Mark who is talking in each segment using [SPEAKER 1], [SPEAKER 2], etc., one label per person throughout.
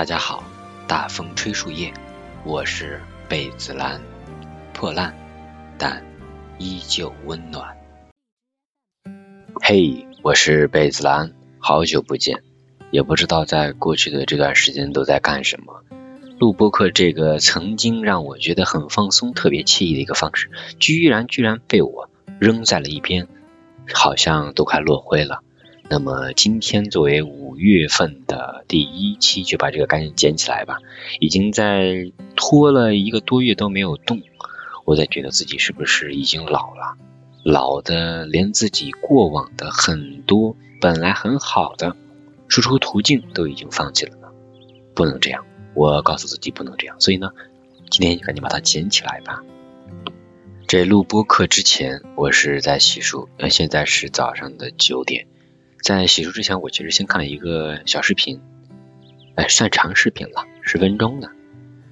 [SPEAKER 1] 大家好，大风吹树叶，我是贝子兰，破烂但依旧温暖。嘿，我是贝子兰，好久不见，也不知道在过去的这段时间都在干什么。录播课这个曾经让我觉得很放松、特别惬意的一个方式，居然居然被我扔在了一边，好像都快落灰了。那么今天作为五月份的第一期，就把这个赶紧捡起来吧。已经在拖了一个多月都没有动，我在觉得自己是不是已经老了，老的连自己过往的很多本来很好的输出途径都已经放弃了呢？不能这样，我告诉自己不能这样。所以呢，今天就赶紧把它捡起来吧。这录播课之前，我是在洗漱，那现在是早上的九点。在洗漱之前，我其实先看了一个小视频，哎，算长视频了，十分钟的。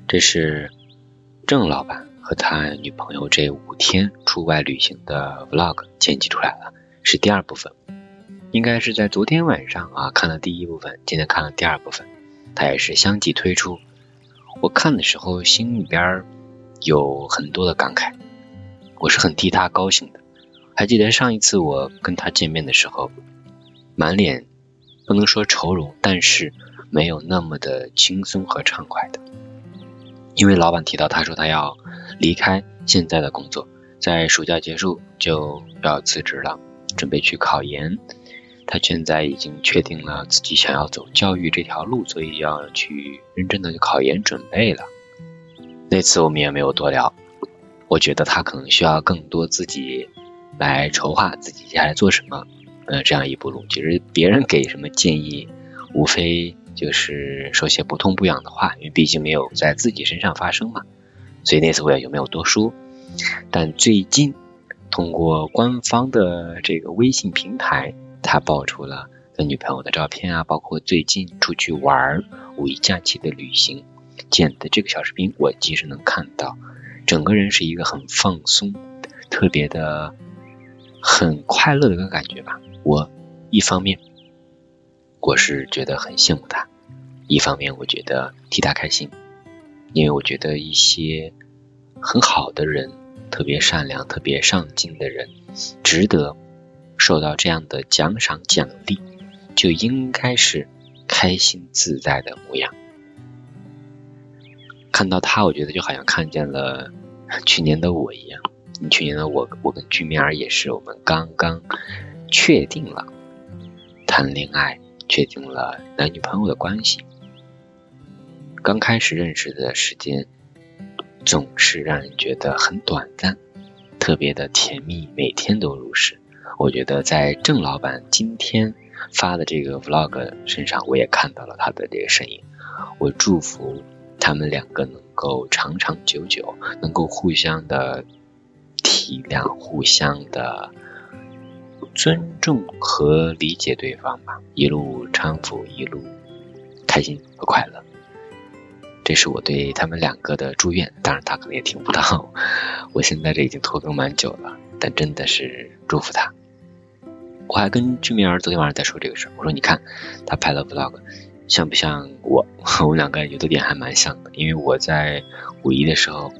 [SPEAKER 1] 这是郑老板和他女朋友这五天出外旅行的 vlog 剪辑出来了，是第二部分。应该是在昨天晚上啊看了第一部分，今天看了第二部分，他也是相继推出。我看的时候心里边有很多的感慨，我是很替他高兴的。还记得上一次我跟他见面的时候。满脸不能说愁容，但是没有那么的轻松和畅快的，因为老板提到他说他要离开现在的工作，在暑假结束就要辞职了，准备去考研。他现在已经确定了自己想要走教育这条路，所以要去认真的考研准备了。那次我们也没有多聊，我觉得他可能需要更多自己来筹划自己接下来做什么。呃，这样一步路，其实别人给什么建议，无非就是说些不痛不痒的话，因为毕竟没有在自己身上发生嘛。所以那次我也就没有多说。但最近通过官方的这个微信平台，他爆出了他女朋友的照片啊，包括最近出去玩五一假期的旅行剪的这个小视频，我其实能看到，整个人是一个很放松，特别的很快乐的一个感觉吧。我一方面我是觉得很羡慕他，一方面我觉得替他开心，因为我觉得一些很好的人，特别善良、特别上进的人，值得受到这样的奖赏奖励，就应该是开心自在的模样。看到他，我觉得就好像看见了 去年的我一样。去年的我，我跟居面儿也是，我们刚刚。确定了谈恋爱，确定了男女朋友的关系。刚开始认识的时间总是让人觉得很短暂，特别的甜蜜，每天都如是。我觉得在郑老板今天发的这个 vlog 身上，我也看到了他的这个身影。我祝福他们两个能够长长久久，能够互相的体谅，互相的。尊重和理解对方吧，一路搀扶，一路开心和快乐，这是我对他们两个的祝愿。当然，他可能也听不到。我现在这已经拖更蛮久了，但真的是祝福他。我还跟居民儿昨天晚上在说这个事儿，我说你看他拍了 vlog，像不像我？我们两个有的点还蛮像的，因为我在五一的时候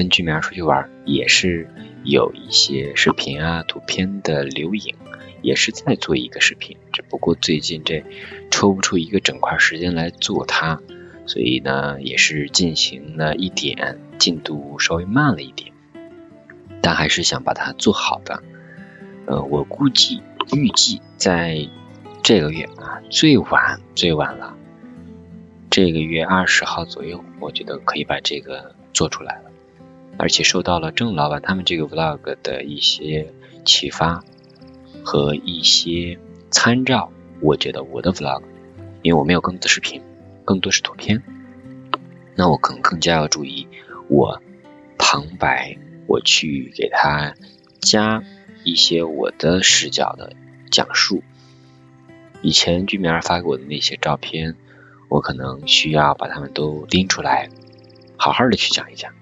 [SPEAKER 1] 跟居民儿出去玩，也是。有一些视频啊、图片的留影，也是在做一个视频，只不过最近这抽不出一个整块时间来做它，所以呢也是进行了一点进度稍微慢了一点，但还是想把它做好的。呃，我估计预计在这个月啊，最晚最晚了，这个月二十号左右，我觉得可以把这个做出来了。而且受到了郑老板他们这个 vlog 的一些启发和一些参照，我觉得我的 vlog，因为我没有更多的视频，更多是图片，那我可能更加要注意我旁白，我去给他加一些我的视角的讲述。以前居民儿发给我的那些照片，我可能需要把他们都拎出来，好好的去讲一讲。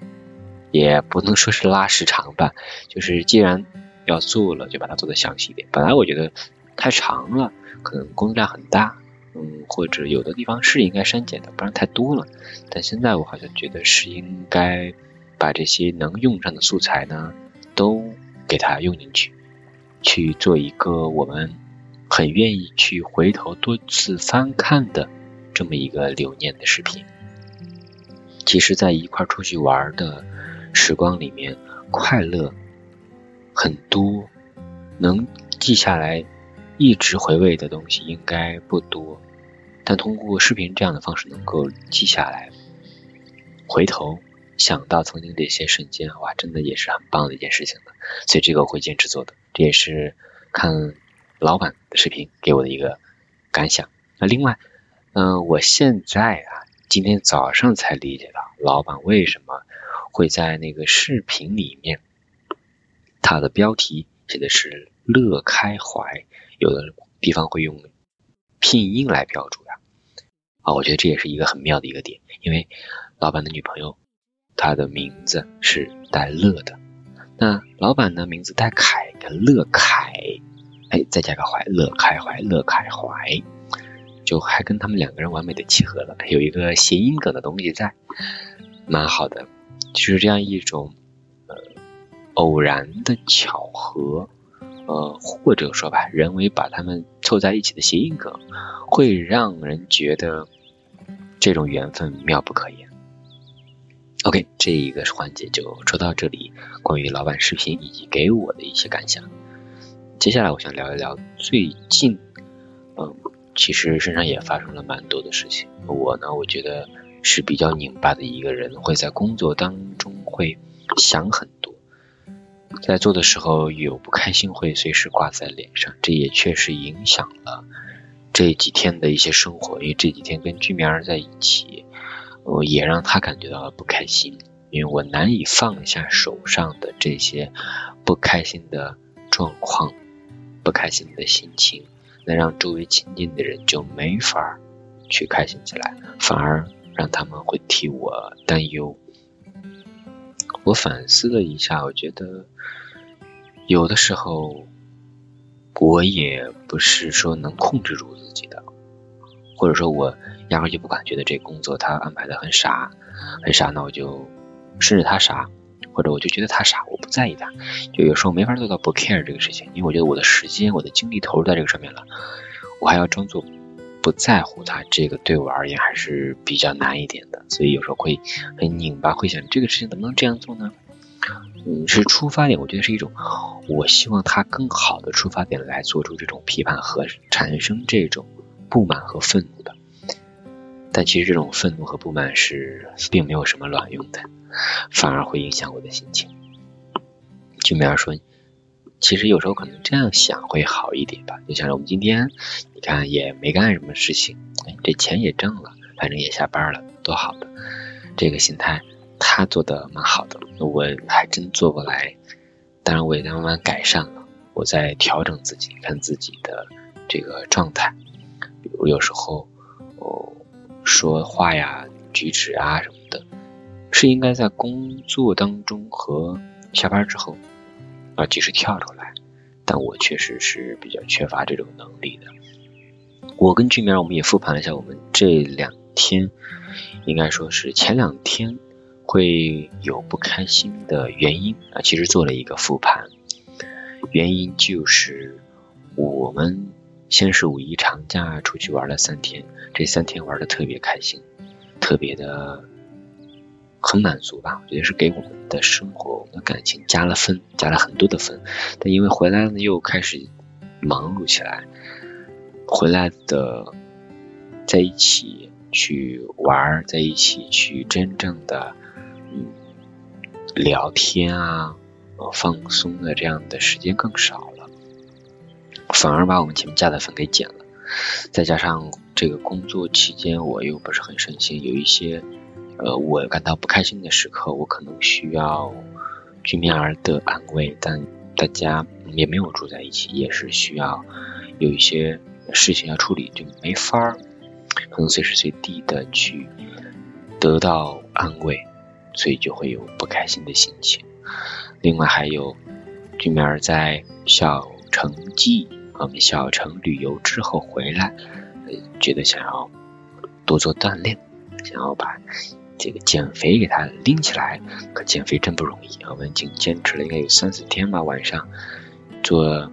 [SPEAKER 1] 也不能说是拉时长吧，就是既然要做了，就把它做的详细一点。本来我觉得太长了，可能工作量很大，嗯，或者有的地方是应该删减的，不然太多了。但现在我好像觉得是应该把这些能用上的素材呢，都给它用进去，去做一个我们很愿意去回头多次翻看的这么一个留念的视频。其实，在一块出去玩的时光里面，快乐很多，能记下来一直回味的东西应该不多。但通过视频这样的方式能够记下来，回头想到曾经的一些瞬间，哇，真的也是很棒的一件事情的。所以这个我会坚持做的，这也是看老板的视频给我的一个感想。那另外，嗯，我现在啊。今天早上才理解到，老板为什么会在那个视频里面，它的标题写的是“乐开怀”，有的地方会用拼音来标注呀。啊，我觉得这也是一个很妙的一个点，因为老板的女朋友她的名字是带“乐”的，那老板的名字带“凯”的“乐凯”，哎，再加个“怀”，乐开怀，乐开怀。就还跟他们两个人完美的契合了，有一个谐音梗的东西在，蛮好的。就是这样一种呃偶然的巧合，呃或者说吧，人为把他们凑在一起的谐音梗，会让人觉得这种缘分妙不可言。OK，这一个环节就说到这里，关于老板视频以及给我的一些感想。接下来我想聊一聊最近，嗯。其实身上也发生了蛮多的事情。我呢，我觉得是比较拧巴的一个人，会在工作当中会想很多，在做的时候有不开心会随时挂在脸上，这也确实影响了这几天的一些生活。因为这几天跟居民儿在一起，我也让他感觉到了不开心，因为我难以放下手上的这些不开心的状况，不开心的心情。那让周围亲近的人就没法去开心起来，反而让他们会替我担忧。我反思了一下，我觉得有的时候我也不是说能控制住自己的，或者说我压根就不敢觉得这工作他安排的很傻，很傻，那我就顺着他傻。或者我就觉得他傻，我不在意他，就有时候没法做到不 care 这个事情，因为我觉得我的时间、我的精力投入在这个上面了，我还要装作不在乎他，这个对我而言还是比较难一点的，所以有时候会很拧巴，会想这个事情能不能这样做呢？嗯，是出发点，我觉得是一种我希望他更好的出发点来做出这种批判和产生这种不满和愤怒的。但其实这种愤怒和不满是并没有什么卵用的，反而会影响我的心情。就比方说，其实有时候可能这样想会好一点吧。就像是我们今天，你看也没干什么事情，哎，这钱也挣了，反正也下班了，多好的。这个心态他做的蛮好的，我还真做不来。当然我也在慢慢改善了，我在调整自己，看自己的这个状态。比如有时候，哦。说话呀、举止啊什么的，是应该在工作当中和下班之后要及时跳出来，但我确实是比较缺乏这种能力的。我跟俊明我们也复盘了一下，我们这两天应该说是前两天会有不开心的原因啊，其实做了一个复盘，原因就是我们。先是五一长假出去玩了三天，这三天玩的特别开心，特别的很满足吧。我觉得是给我们的生活、我们的感情加了分，加了很多的分。但因为回来呢，又开始忙碌起来，回来的在一起去玩，在一起去真正的嗯聊天啊、放松的这样的时间更少了。反而把我们前面加的分给减了，再加上这个工作期间我又不是很顺心，有一些呃我感到不开心的时刻，我可能需要居民儿的安慰，但大家也没有住在一起，也是需要有一些事情要处理，就没法儿可能随时随地的去得到安慰，所以就会有不开心的心情。另外还有居民儿在小城记。我们小城旅游之后回来，觉得想要多做锻炼，想要把这个减肥给它拎起来。可减肥真不容易，我们已经坚持了应该有三四天吧，晚上做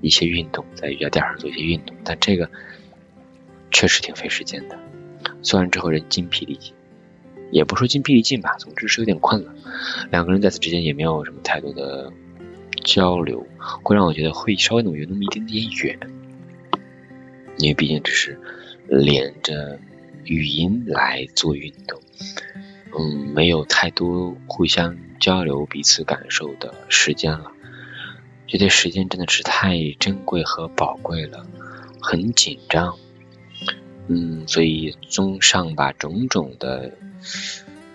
[SPEAKER 1] 一些运动，在瑜伽垫上做一些运动，但这个确实挺费时间的。做完之后人筋疲力尽，也不说筋疲力尽吧，总之是有点困了。两个人在此之间也没有什么太多的交流，会让我觉得会稍微那么有那么一点点远，因为毕竟只是连着语音来做运动，嗯，没有太多互相交流彼此感受的时间了。觉得时间真的是太珍贵和宝贵了，很紧张。嗯，所以综上吧种种的，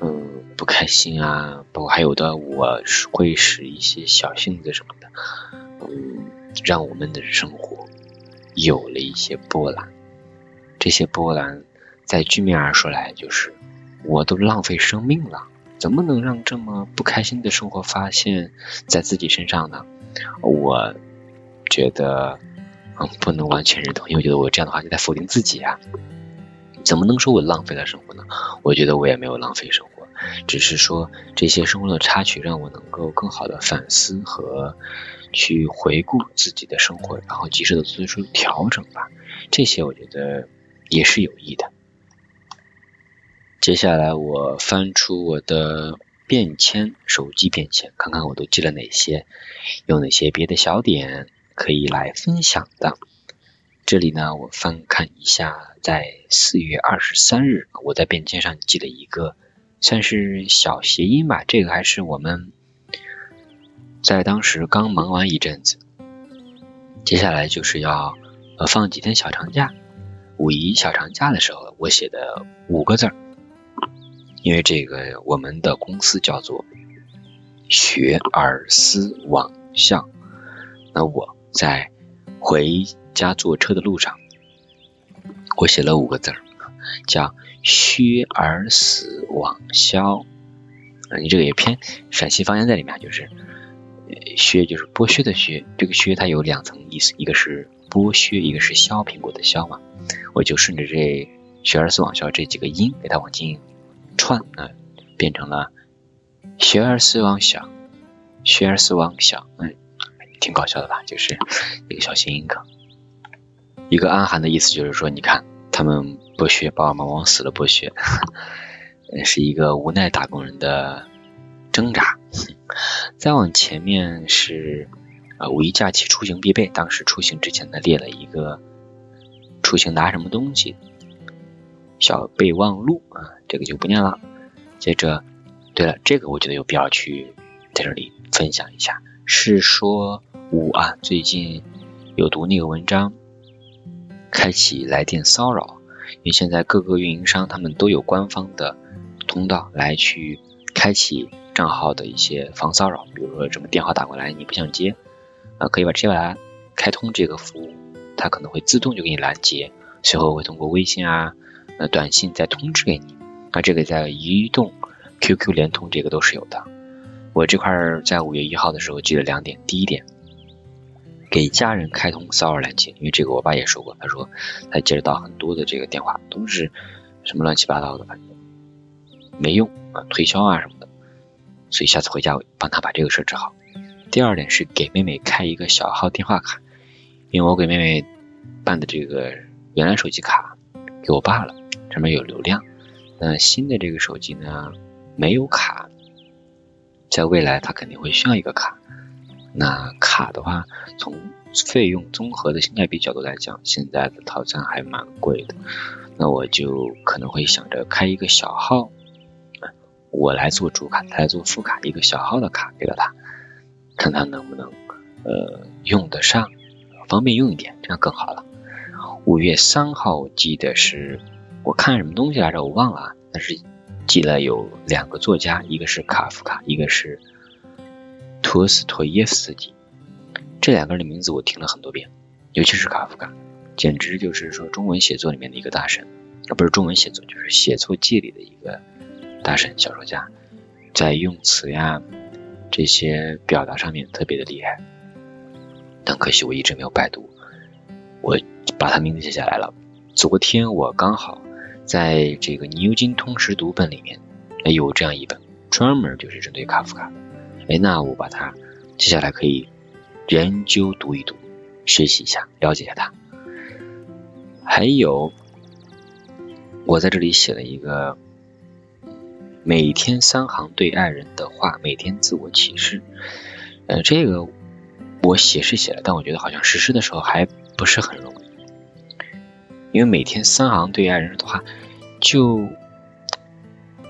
[SPEAKER 1] 嗯，不开心啊，包括还有的我会使一些小性子什么的，嗯，让我们的生活有了一些波澜。这些波澜在居面而说来，就是我都浪费生命了，怎么能让这么不开心的生活发现在自己身上呢？我觉得嗯。不能完全认同，因为我觉得我这样的话就在否定自己啊！怎么能说我浪费了生活呢？我觉得我也没有浪费生活，只是说这些生活的插曲让我能够更好的反思和去回顾自己的生活，然后及时的做出调整吧。这些我觉得也是有益的。接下来我翻出我的便签，手机便签，看看我都记了哪些，有哪些别的小点。可以来分享的。这里呢，我翻看一下，在四月二十三日，我在便签上记了一个，算是小谐音吧。这个还是我们在当时刚忙完一阵子，接下来就是要呃放几天小长假，五一小长假的时候，我写的五个字儿。因为这个我们的公司叫做学而思网校，那我。在回家坐车的路上，我写了五个字儿，叫“薛而死忘消”。啊，你这个也偏陕西方言在里面，就是“薛”就是剥削的“削”，这个“削”它有两层意思，一个是剥削，一个是削苹果的“削”嘛。我就顺着这“学而思网消”这几个音给它往进串，啊，变成了“学而思妄想”，“学而思妄想”，嗯。挺搞笑的吧，就是一个小谐音梗，一个暗含的意思就是说，你看他们剥削，爸爸妈妈往死了剥削，是一个无奈打工人的挣扎。再往前面是呃五一假期出行必备，当时出行之前呢列了一个出行拿什么东西，小备忘录啊，这个就不念了。接着，对了，这个我觉得有必要去在这里分享一下，是说。五啊，最近有读那个文章，开启来电骚扰，因为现在各个运营商他们都有官方的通道来去开启账号的一些防骚扰，比如说什么电话打过来你不想接，啊，可以把直接把它开通这个服务，它可能会自动就给你拦截，随后会通过微信啊、呃短信再通知给你，那这个在移动、QQ、联通这个都是有的。我这块在五月一号的时候记了两点，第一点。给家人开通骚扰拦截，因为这个我爸也说过，他说他接得到很多的这个电话，都是什么乱七八糟的，反正没用啊，推销啊什么的，所以下次回家我帮他把这个设置好。第二点是给妹妹开一个小号电话卡，因为我给妹妹办的这个原来手机卡给我爸了，上面有流量，那新的这个手机呢没有卡，在未来它肯定会需要一个卡。那卡的话，从费用综合的性价比角度来讲，现在的套餐还蛮贵的。那我就可能会想着开一个小号，我来做主卡，他来做副卡，一个小号的卡给了他，看他能不能呃用得上，方便用一点，这样更好了。五月三号我记得是我看什么东西来着，我忘了，但是记得有两个作家，一个是卡夫卡，一个是。托斯托耶斯基这两个人的名字我听了很多遍，尤其是卡夫卡，简直就是说中文写作里面的一个大神，而不是中文写作，就是写作界里的一个大神小说家，在用词呀这些表达上面特别的厉害。但可惜我一直没有拜读，我把他名字写下来了，昨天我刚好在这个牛津通识读本里面有这样一本，专门就是针对卡夫卡的。哎，那我把它接下来可以研究读一读，学习一下，了解一下它。还有，我在这里写了一个每天三行对爱人的话，每天自我启示。呃，这个我写是写了，但我觉得好像实施的时候还不是很容，因为每天三行对爱人的话，就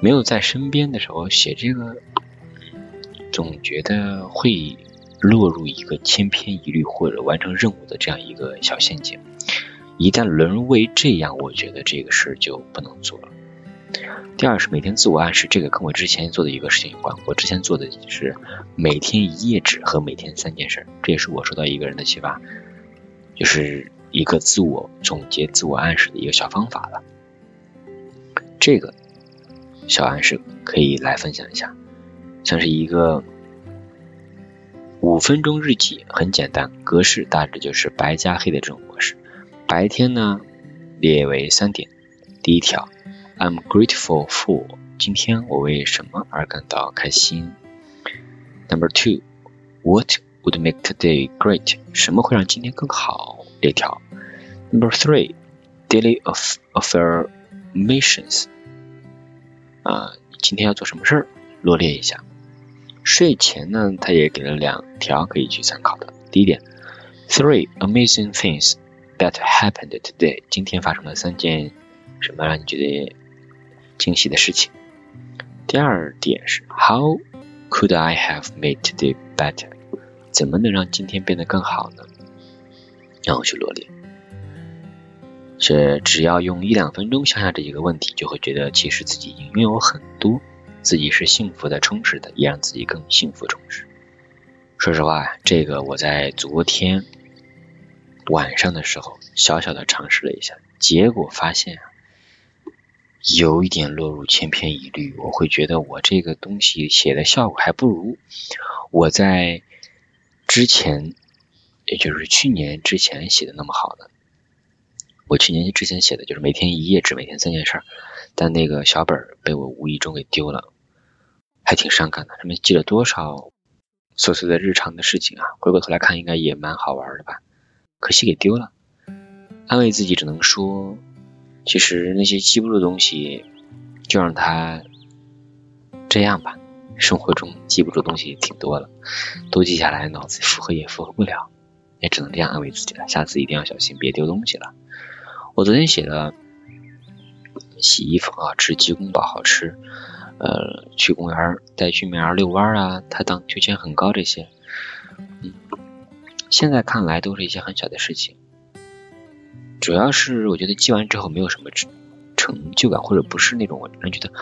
[SPEAKER 1] 没有在身边的时候写这个，总觉得会落入一个千篇一律或者完成任务的这样一个小陷阱。一旦沦为这样，我觉得这个事就不能做了。第二是每天自我暗示，这个跟我之前做的一个事情有关。我之前做的是每天一页纸和每天三件事，这也是我受到一个人的启发，就是一个自我总结、自我暗示的一个小方法了。这个小暗示可以来分享一下，像是一个五分钟日记，很简单，格式大致就是白加黑的这种模式。白天呢，列为三点。第一条，I'm grateful for，今天我为什么而感到开心？Number two，What would make today great？什么会让今天更好？列条。Number three，Daily of affirmations，啊，今天要做什么事儿？罗列一下。睡前呢，他也给了两条可以去参考的。第一点，Three amazing things。That happened today。今天发生了三件什么让你觉得惊喜的事情？第二点是 How could I have made today better？怎么能让今天变得更好呢？让我去罗列。是只要用一两分钟想想这几个问题，就会觉得其实自己已经拥有很多，自己是幸福的、充实的，也让自己更幸福充实。说实话，这个我在昨天。晚上的时候，小小的尝试了一下，结果发现，有一点落入千篇一律。我会觉得我这个东西写的效果还不如我在之前，也就是去年之前写的那么好的。我去年之前写的就是每天一页纸，每天三件事，但那个小本儿被我无意中给丢了，还挺伤感的。上面记了多少琐碎的日常的事情啊！回过头来看，应该也蛮好玩的吧。可惜给丢了，安慰自己只能说，其实那些记不住的东西，就让它这样吧。生活中记不住东西挺多了，都记下来，脑子负荷也负荷不了，也只能这样安慰自己了。下次一定要小心，别丢东西了。我昨天写了洗衣服啊，吃鸡公煲好吃，呃，去公园带去苗儿遛弯啊，他荡秋千很高这些，嗯。现在看来都是一些很小的事情，主要是我觉得记完之后没有什么成成就感，或者不是那种我能觉得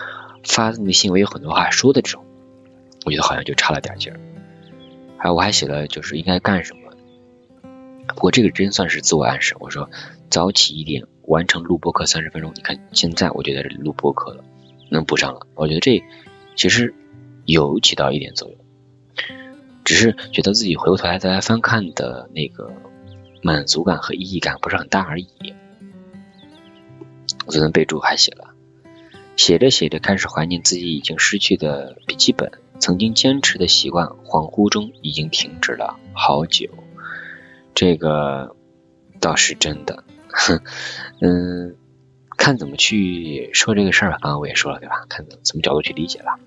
[SPEAKER 1] 发自内心我有很多话说的这种，我觉得好像就差了点劲儿。还有我还写了就是应该干什么，不过这个真算是自我暗示。我说早起一点，完成录播课三十分钟。你看现在我就在这里录播课了，能补上了。我觉得这其实有起到一点作用。只是觉得自己回过头来再来翻看的那个满足感和意义感不是很大而已。我昨天备注还写了，写着写着开始怀念自己已经失去的笔记本，曾经坚持的习惯，恍惚中已经停止了好久。这个倒是真的，嗯，看怎么去说这个事儿吧。刚刚我也说了对吧？看怎么角度去理解了。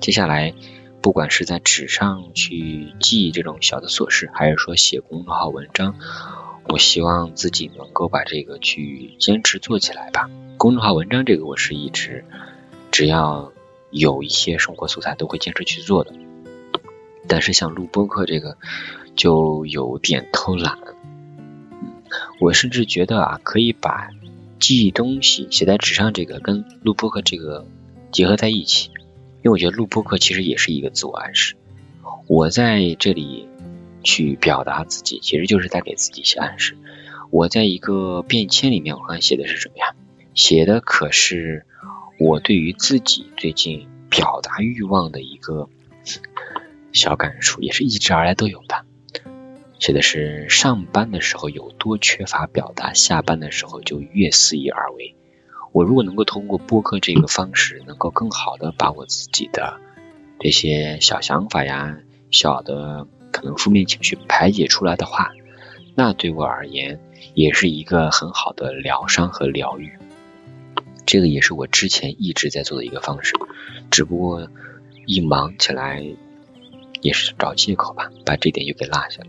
[SPEAKER 1] 接下来。不管是在纸上去记这种小的琐事，还是说写公众号文章，我希望自己能够把这个去坚持做起来吧。公众号文章这个我是一直只要有一些生活素材都会坚持去做的，但是像录播课这个就有点偷懒。嗯我甚至觉得啊，可以把记东西写在纸上这个跟录播课这个结合在一起。因为我觉得录播课其实也是一个自我暗示，我在这里去表达自己，其实就是在给自己一些暗示。我在一个便签里面，我看写的是什么呀？写的可是我对于自己最近表达欲望的一个小感触，也是一直而来都有的。写的是上班的时候有多缺乏表达，下班的时候就越肆意而为。我如果能够通过播客这个方式，能够更好的把我自己的这些小想法呀、小的可能负面情绪排解出来的话，那对我而言也是一个很好的疗伤和疗愈。这个也是我之前一直在做的一个方式，只不过一忙起来也是找借口吧，把这点又给落下了。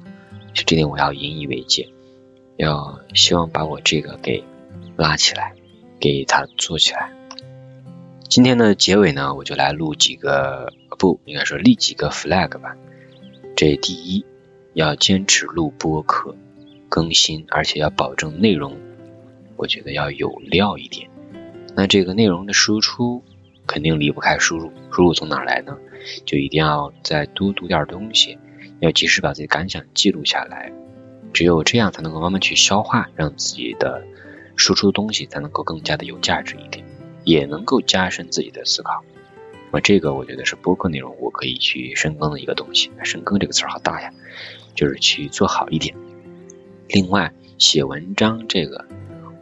[SPEAKER 1] 就这点我要引以为戒，要希望把我这个给拉起来。给他做起来。今天的结尾呢，我就来录几个，不应该说立几个 flag 吧。这第一，要坚持录播课更新，而且要保证内容，我觉得要有料一点。那这个内容的输出肯定离不开输入，输入从哪来呢？就一定要再多读点东西，要及时把自己感想记录下来，只有这样才能够慢慢去消化，让自己的。输出东西才能够更加的有价值一点，也能够加深自己的思考。那么这个我觉得是播客内容我可以去深耕的一个东西。深耕这个词儿好大呀，就是去做好一点。另外写文章这个，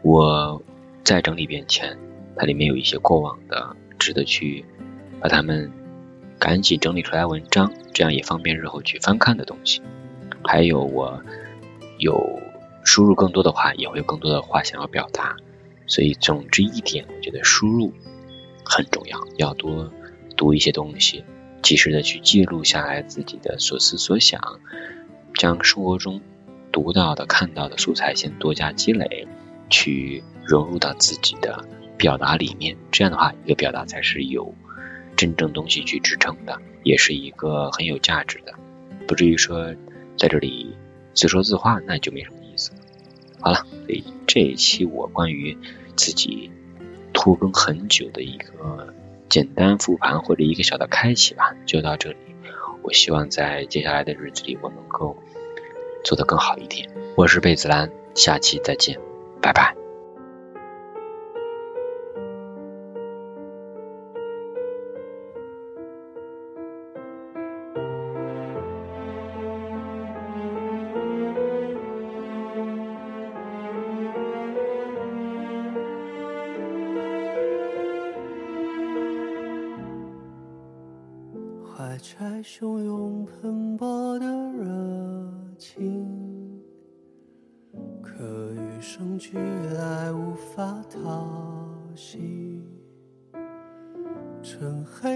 [SPEAKER 1] 我在整理遍前，它里面有一些过往的值得去把它们赶紧整理出来文章，这样也方便日后去翻看的东西。还有我有。输入更多的话，也会有更多的话想要表达，所以总之一点，我觉得输入很重要，要多读一些东西，及时的去记录下来自己的所思所想，将生活中读到的、看到的素材先多加积累，去融入到自己的表达里面。这样的话，一个表达才是有真正东西去支撑的，也是一个很有价值的，不至于说在这里自说自话，那就没什么意思。好了，所以这一期我关于自己拖更很久的一个简单复盘或者一个小的开启吧，就到这里。我希望在接下来的日子里，我能够做得更好一点。我是贝子兰，下期再见，拜拜。汹涌喷薄的热情，可与生俱来，无法讨喜。趁黑